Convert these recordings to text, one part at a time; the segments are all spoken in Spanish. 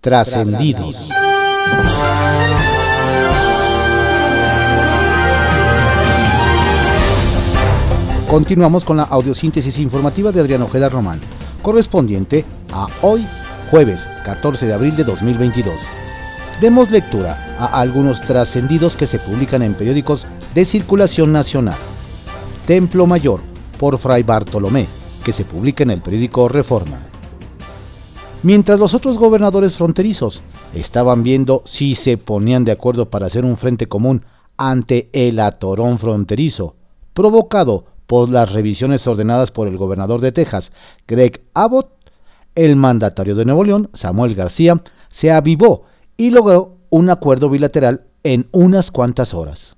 Trascendidos. Continuamos con la audiosíntesis informativa de Adrián Ojeda Román, correspondiente a hoy, jueves 14 de abril de 2022. Demos lectura a algunos trascendidos que se publican en periódicos de circulación nacional. Templo Mayor, por Fray Bartolomé, que se publica en el periódico Reforma. Mientras los otros gobernadores fronterizos estaban viendo si se ponían de acuerdo para hacer un frente común ante el atorón fronterizo, provocado por las revisiones ordenadas por el gobernador de Texas, Greg Abbott, el mandatario de Nuevo León, Samuel García, se avivó y logró un acuerdo bilateral en unas cuantas horas.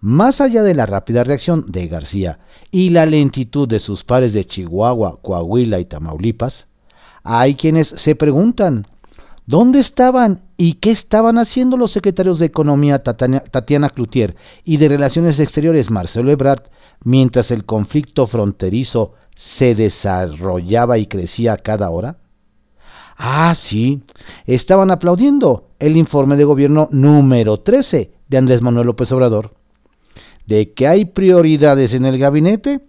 Más allá de la rápida reacción de García y la lentitud de sus pares de Chihuahua, Coahuila y Tamaulipas, hay quienes se preguntan, ¿dónde estaban y qué estaban haciendo los secretarios de Economía Tatiana Cloutier y de Relaciones Exteriores Marcelo Ebrard mientras el conflicto fronterizo se desarrollaba y crecía cada hora? Ah, sí, estaban aplaudiendo el informe de gobierno número 13 de Andrés Manuel López Obrador. ¿De que hay prioridades en el gabinete?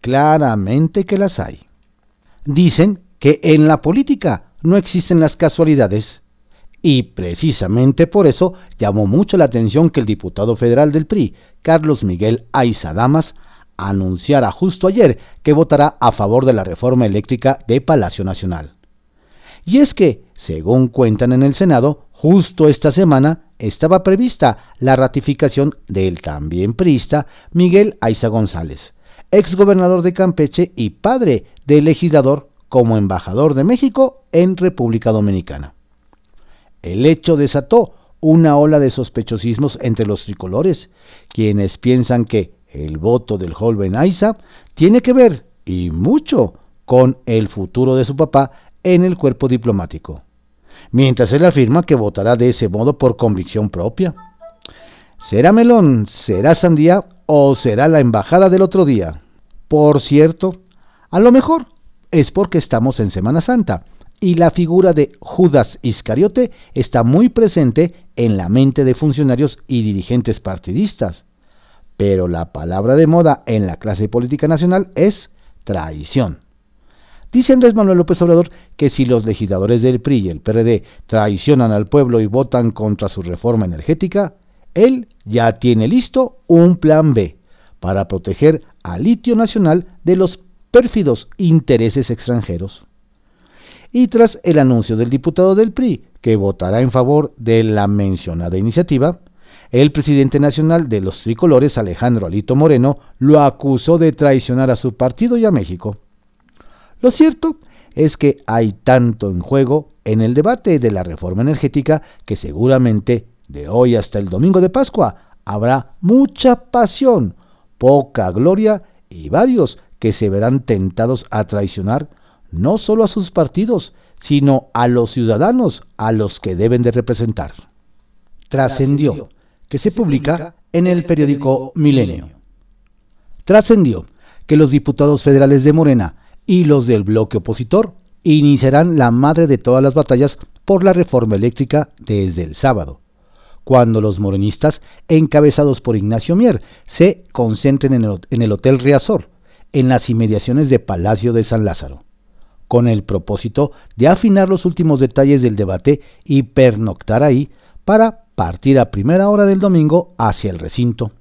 Claramente que las hay. Dicen que en la política no existen las casualidades. Y precisamente por eso llamó mucho la atención que el diputado federal del PRI, Carlos Miguel Aiza Damas, anunciara justo ayer que votará a favor de la reforma eléctrica de Palacio Nacional. Y es que, según cuentan en el Senado, justo esta semana estaba prevista la ratificación del también priista Miguel Aiza González, exgobernador de Campeche y padre del legislador como embajador de México en República Dominicana. El hecho desató una ola de sospechosismos entre los tricolores, quienes piensan que el voto del joven Aiza tiene que ver, y mucho, con el futuro de su papá en el cuerpo diplomático, mientras él afirma que votará de ese modo por convicción propia. ¿Será melón, será sandía o será la embajada del otro día? Por cierto, a lo mejor es porque estamos en Semana Santa y la figura de Judas Iscariote está muy presente en la mente de funcionarios y dirigentes partidistas. Pero la palabra de moda en la clase política nacional es traición. Dice Andrés Manuel López Obrador que si los legisladores del PRI y el PRD traicionan al pueblo y votan contra su reforma energética, él ya tiene listo un plan B para proteger al litio nacional de los pérfidos intereses extranjeros. Y tras el anuncio del diputado del PRI que votará en favor de la mencionada iniciativa, el presidente nacional de los tricolores, Alejandro Alito Moreno, lo acusó de traicionar a su partido y a México. Lo cierto es que hay tanto en juego en el debate de la reforma energética que seguramente de hoy hasta el domingo de Pascua habrá mucha pasión, poca gloria y varios que se verán tentados a traicionar no solo a sus partidos, sino a los ciudadanos a los que deben de representar. Trascendió que se publica en el periódico Milenio. Trascendió que los diputados federales de Morena y los del bloque opositor iniciarán la madre de todas las batallas por la reforma eléctrica desde el sábado, cuando los morenistas, encabezados por Ignacio Mier, se concentren en el, Hotel Riazor, en las inmediaciones de Palacio de San Lázaro, con el propósito de afinar los últimos detalles del debate y pernoctar ahí para partir a primera hora del domingo hacia el recinto.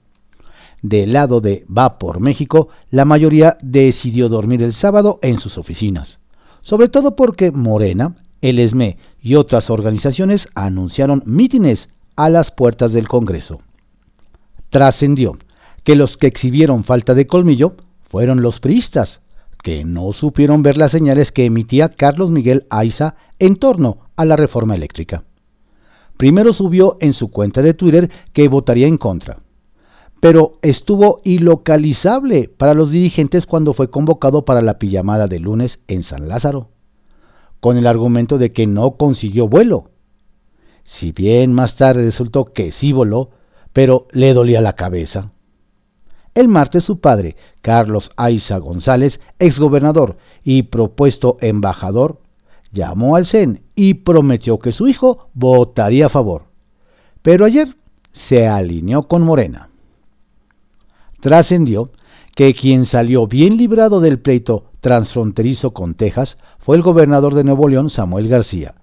Del lado de Va por México, la mayoría decidió dormir el sábado en sus oficinas, sobre todo porque Morena, el ESME y otras organizaciones anunciaron mítines a las puertas del Congreso. Trascendió que los que exhibieron falta de colmillo fueron los priistas, que no supieron ver las señales que emitía Carlos Miguel Aiza en torno a la reforma eléctrica. Primero subió en su cuenta de Twitter que votaría en contra, pero estuvo ilocalizable para los dirigentes cuando fue convocado para la pijamada de lunes en San Lázaro, con el argumento de que no consiguió vuelo. Si bien más tarde resultó que sí voló, pero le dolía la cabeza. El martes su padre, Carlos Aiza González, exgobernador y propuesto embajador, llamó al CEN y prometió que su hijo votaría a favor. Pero ayer se alineó con Morena. Trascendió que quien salió bien librado del pleito transfronterizo con Texas fue el gobernador de Nuevo León, Samuel García,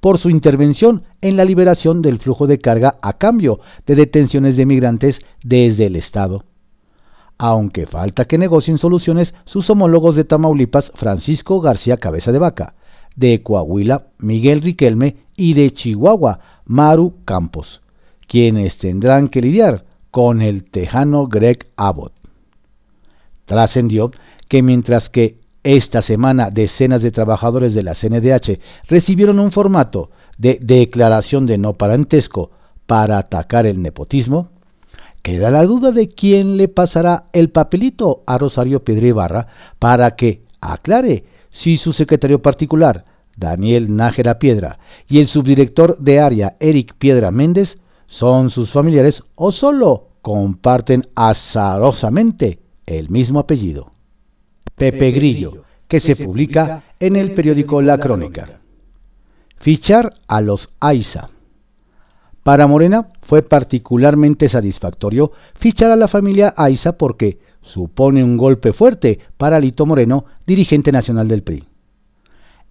por su intervención en la liberación del flujo de carga a cambio de detenciones de migrantes desde el Estado. Aunque falta que negocien soluciones sus homólogos de Tamaulipas, Francisco García Cabeza de Vaca, de Coahuila, Miguel Riquelme y de Chihuahua, Maru Campos, quienes tendrán que lidiar con el tejano Greg Abbott. Trascendió que mientras que esta semana decenas de trabajadores de la CNDH recibieron un formato de declaración de no parentesco para atacar el nepotismo, queda la duda de quién le pasará el papelito a Rosario Piedra Ibarra para que aclare si su secretario particular, Daniel Nájera Piedra, y el subdirector de área, Eric Piedra Méndez, son sus familiares o solo comparten azarosamente el mismo apellido. Pepe Grillo, que se publica en el periódico La Crónica. Fichar a los AISA. Para Morena fue particularmente satisfactorio fichar a la familia AISA porque supone un golpe fuerte para Lito Moreno, dirigente nacional del PRI.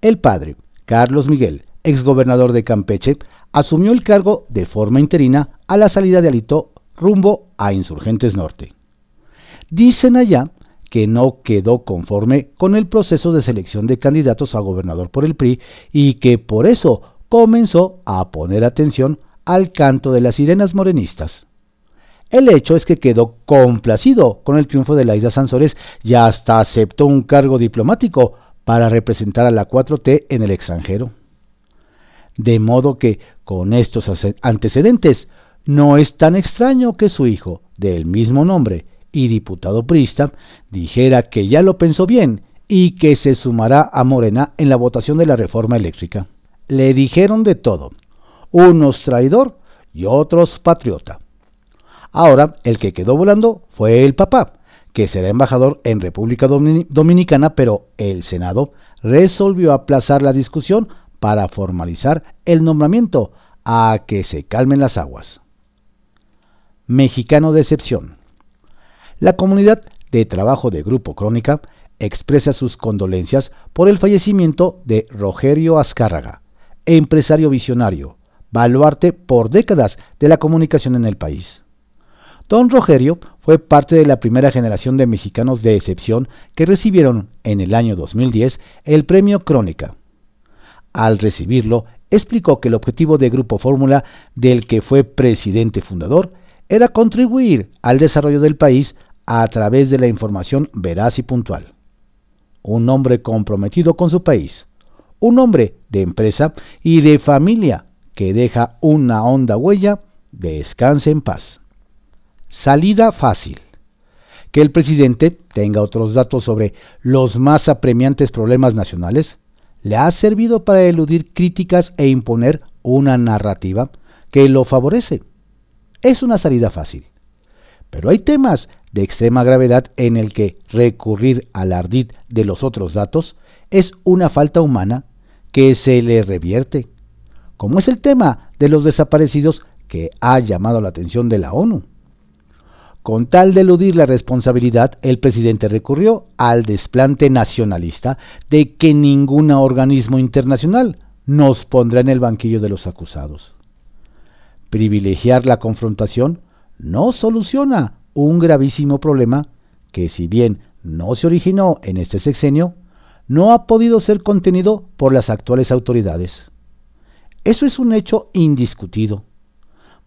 El padre, Carlos Miguel, exgobernador de Campeche, asumió el cargo de forma interina a la salida de Alito rumbo a Insurgentes Norte. Dicen allá que no quedó conforme con el proceso de selección de candidatos a gobernador por el PRI y que por eso comenzó a poner atención al canto de las sirenas morenistas. El hecho es que quedó complacido con el triunfo de Laida Sansores y hasta aceptó un cargo diplomático para representar a la 4T en el extranjero. De modo que, con estos antecedentes, no es tan extraño que su hijo, del mismo nombre y diputado prista, dijera que ya lo pensó bien y que se sumará a Morena en la votación de la reforma eléctrica. Le dijeron de todo, unos traidor y otros patriota. Ahora, el que quedó volando fue el papá, que será embajador en República Dominicana, pero el Senado resolvió aplazar la discusión para formalizar el nombramiento a que se calmen las aguas. Mexicano de excepción. La comunidad de trabajo de Grupo Crónica expresa sus condolencias por el fallecimiento de Rogerio Azcárraga, empresario visionario, baluarte por décadas de la comunicación en el país. Don Rogerio fue parte de la primera generación de mexicanos de excepción que recibieron en el año 2010 el premio Crónica. Al recibirlo, explicó que el objetivo de Grupo Fórmula, del que fue presidente fundador, era contribuir al desarrollo del país a través de la información veraz y puntual. Un hombre comprometido con su país, un hombre de empresa y de familia que deja una honda huella, descanse en paz. Salida fácil. Que el presidente tenga otros datos sobre los más apremiantes problemas nacionales le ha servido para eludir críticas e imponer una narrativa que lo favorece. Es una salida fácil. Pero hay temas de extrema gravedad en el que recurrir al ardid de los otros datos es una falta humana que se le revierte, como es el tema de los desaparecidos que ha llamado la atención de la ONU. Con tal de eludir la responsabilidad, el presidente recurrió al desplante nacionalista de que ningún organismo internacional nos pondrá en el banquillo de los acusados. Privilegiar la confrontación no soluciona un gravísimo problema que si bien no se originó en este sexenio, no ha podido ser contenido por las actuales autoridades. Eso es un hecho indiscutido.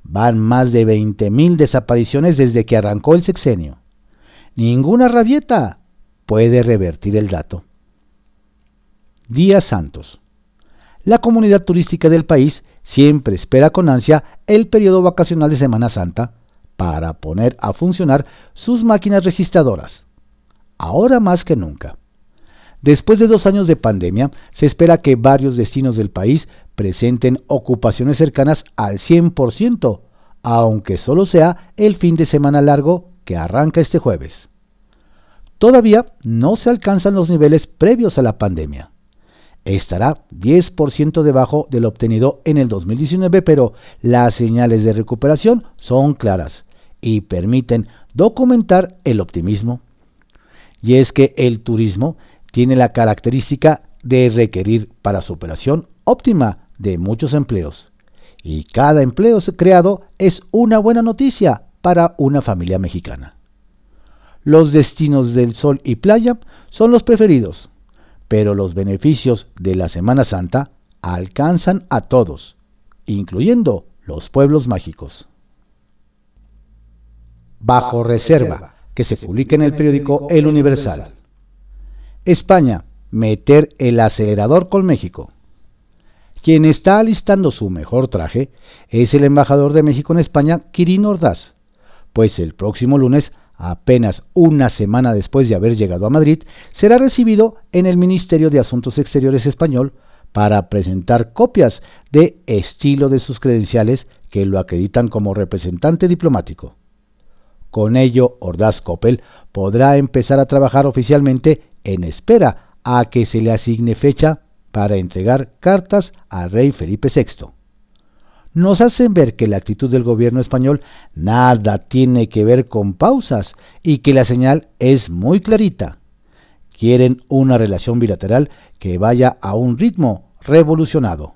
Van más de 20.000 desapariciones desde que arrancó el sexenio. Ninguna rabieta puede revertir el dato. Días Santos. La comunidad turística del país siempre espera con ansia el periodo vacacional de Semana Santa para poner a funcionar sus máquinas registradoras. Ahora más que nunca. Después de dos años de pandemia, se espera que varios destinos del país presenten ocupaciones cercanas al 100%, aunque solo sea el fin de semana largo que arranca este jueves. Todavía no se alcanzan los niveles previos a la pandemia. estará 10% debajo del obtenido en el 2019, pero las señales de recuperación son claras y permiten documentar el optimismo. Y es que el turismo tiene la característica de requerir para su operación óptima de muchos empleos. Y cada empleo creado es una buena noticia para una familia mexicana. Los destinos del sol y playa son los preferidos, pero los beneficios de la Semana Santa alcanzan a todos, incluyendo los pueblos mágicos. Bajo reserva, que se publica en el periódico El Universal. España, meter el acelerador con México. Quien está alistando su mejor traje es el embajador de México en España, Quirino Ordaz, pues el próximo lunes apenas una semana después de haber llegado a Madrid, será recibido en el Ministerio de Asuntos Exteriores español para presentar copias de estilo de sus credenciales que lo acreditan como representante diplomático. Con ello, Ordaz Coppel podrá empezar a trabajar oficialmente en espera a que se le asigne fecha para entregar cartas al rey Felipe VI nos hacen ver que la actitud del gobierno español nada tiene que ver con pausas y que la señal es muy clarita. Quieren una relación bilateral que vaya a un ritmo revolucionado.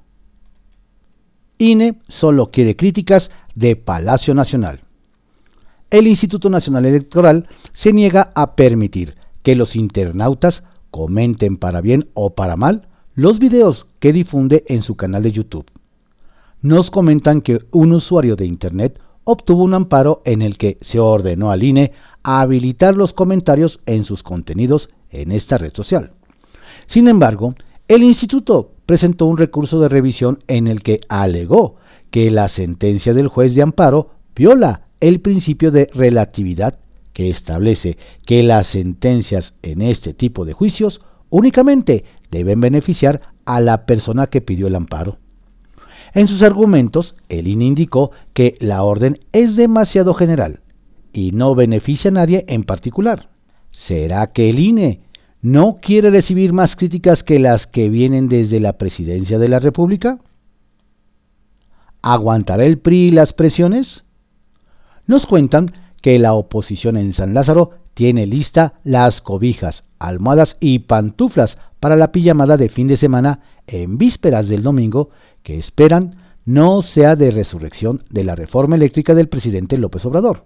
INE solo quiere críticas de Palacio Nacional. El Instituto Nacional Electoral se niega a permitir que los internautas comenten para bien o para mal los videos que difunde en su canal de YouTube nos comentan que un usuario de Internet obtuvo un amparo en el que se ordenó al INE a habilitar los comentarios en sus contenidos en esta red social. Sin embargo, el instituto presentó un recurso de revisión en el que alegó que la sentencia del juez de amparo viola el principio de relatividad que establece que las sentencias en este tipo de juicios únicamente deben beneficiar a la persona que pidió el amparo. En sus argumentos, el INE indicó que la orden es demasiado general y no beneficia a nadie en particular. ¿Será que el INE no quiere recibir más críticas que las que vienen desde la presidencia de la República? ¿Aguantará el PRI las presiones? Nos cuentan que la oposición en San Lázaro tiene lista las cobijas, almohadas y pantuflas para la pijamada de fin de semana en vísperas del domingo que esperan no sea de resurrección de la reforma eléctrica del presidente López Obrador.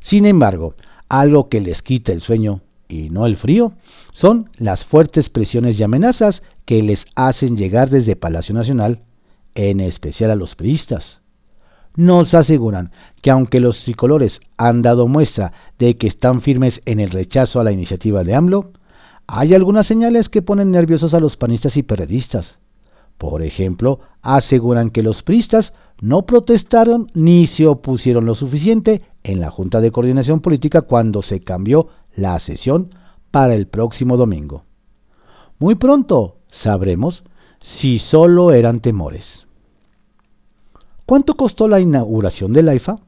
Sin embargo, algo que les quita el sueño y no el frío son las fuertes presiones y amenazas que les hacen llegar desde Palacio Nacional, en especial a los priistas. Nos aseguran que aunque los tricolores han dado muestra de que están firmes en el rechazo a la iniciativa de AMLO, hay algunas señales que ponen nerviosos a los panistas y periodistas. Por ejemplo, aseguran que los pristas no protestaron ni se opusieron lo suficiente en la Junta de Coordinación Política cuando se cambió la sesión para el próximo domingo. Muy pronto sabremos si solo eran temores. ¿Cuánto costó la inauguración del AIFA?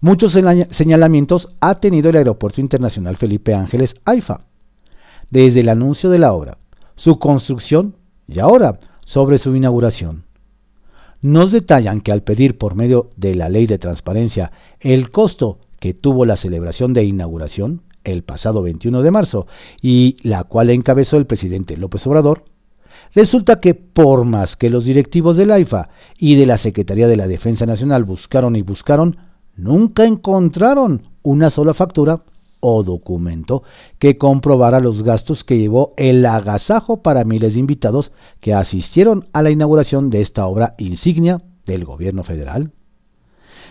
Muchos señalamientos ha tenido el Aeropuerto Internacional Felipe Ángeles AIFA. Desde el anuncio de la obra, su construcción y ahora sobre su inauguración. Nos detallan que al pedir por medio de la ley de transparencia el costo que tuvo la celebración de inauguración el pasado 21 de marzo y la cual encabezó el presidente López Obrador, resulta que por más que los directivos del AIFA y de la Secretaría de la Defensa Nacional buscaron y buscaron, nunca encontraron una sola factura o documento que comprobara los gastos que llevó el agasajo para miles de invitados que asistieron a la inauguración de esta obra insignia del gobierno federal.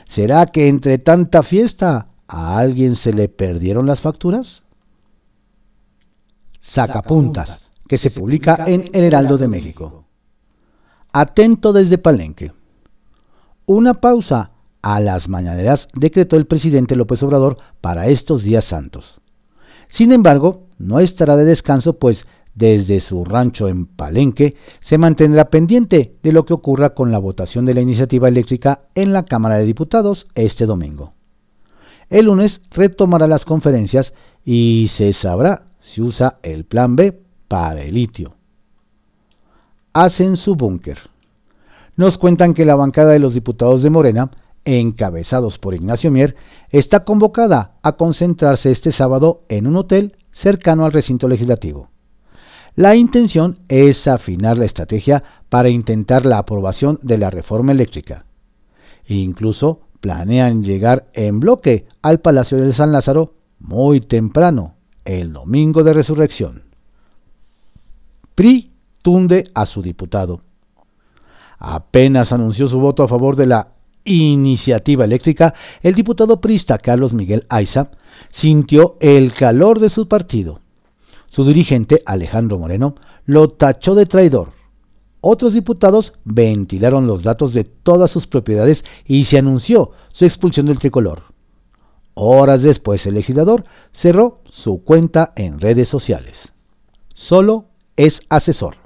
¿Será que entre tanta fiesta a alguien se le perdieron las facturas? Sacapuntas, que se publica en El Heraldo de México. Atento desde Palenque. Una pausa a las mañaneras decretó el presidente López Obrador para estos días santos. Sin embargo, no estará de descanso, pues desde su rancho en Palenque se mantendrá pendiente de lo que ocurra con la votación de la iniciativa eléctrica en la Cámara de Diputados este domingo. El lunes retomará las conferencias y se sabrá si usa el plan B para el litio. hacen su búnker. Nos cuentan que la bancada de los diputados de Morena, encabezados por Ignacio Mier, está convocada a concentrarse este sábado en un hotel cercano al recinto legislativo. La intención es afinar la estrategia para intentar la aprobación de la reforma eléctrica. Incluso planean llegar en bloque al Palacio de San Lázaro muy temprano, el domingo de resurrección. PRI tunde a su diputado. Apenas anunció su voto a favor de la iniciativa eléctrica, el diputado prista Carlos Miguel Aiza sintió el calor de su partido. Su dirigente, Alejandro Moreno, lo tachó de traidor. Otros diputados ventilaron los datos de todas sus propiedades y se anunció su expulsión del tricolor. Horas después el legislador cerró su cuenta en redes sociales. Solo es asesor.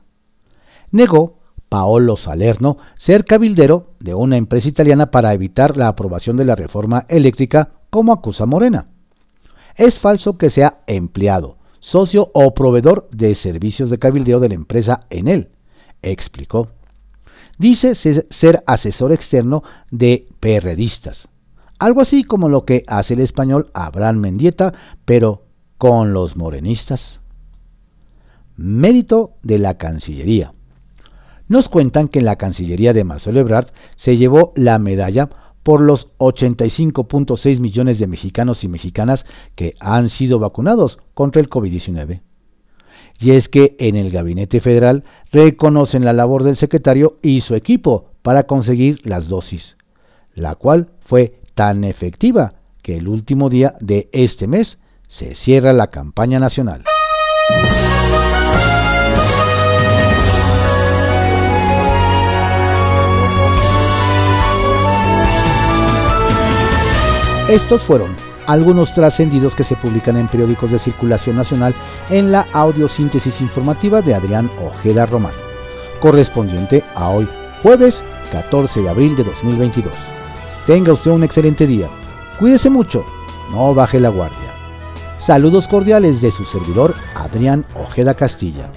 Negó Paolo Salerno ser cabildero de una empresa italiana para evitar la aprobación de la reforma eléctrica como acusa Morena. Es falso que sea empleado, socio o proveedor de servicios de cabildeo de la empresa en él, explicó. Dice ser asesor externo de perredistas, algo así como lo que hace el español Abraham Mendieta, pero con los morenistas. Mérito de la Cancillería. Nos cuentan que en la Cancillería de Marcelo Ebrard se llevó la medalla por los 85.6 millones de mexicanos y mexicanas que han sido vacunados contra el COVID-19. Y es que en el Gabinete Federal reconocen la labor del secretario y su equipo para conseguir las dosis, la cual fue tan efectiva que el último día de este mes se cierra la campaña nacional. Estos fueron algunos trascendidos que se publican en periódicos de circulación nacional en la audiosíntesis informativa de Adrián Ojeda Román, correspondiente a hoy, jueves 14 de abril de 2022. Tenga usted un excelente día. Cuídese mucho. No baje la guardia. Saludos cordiales de su servidor Adrián Ojeda Castilla.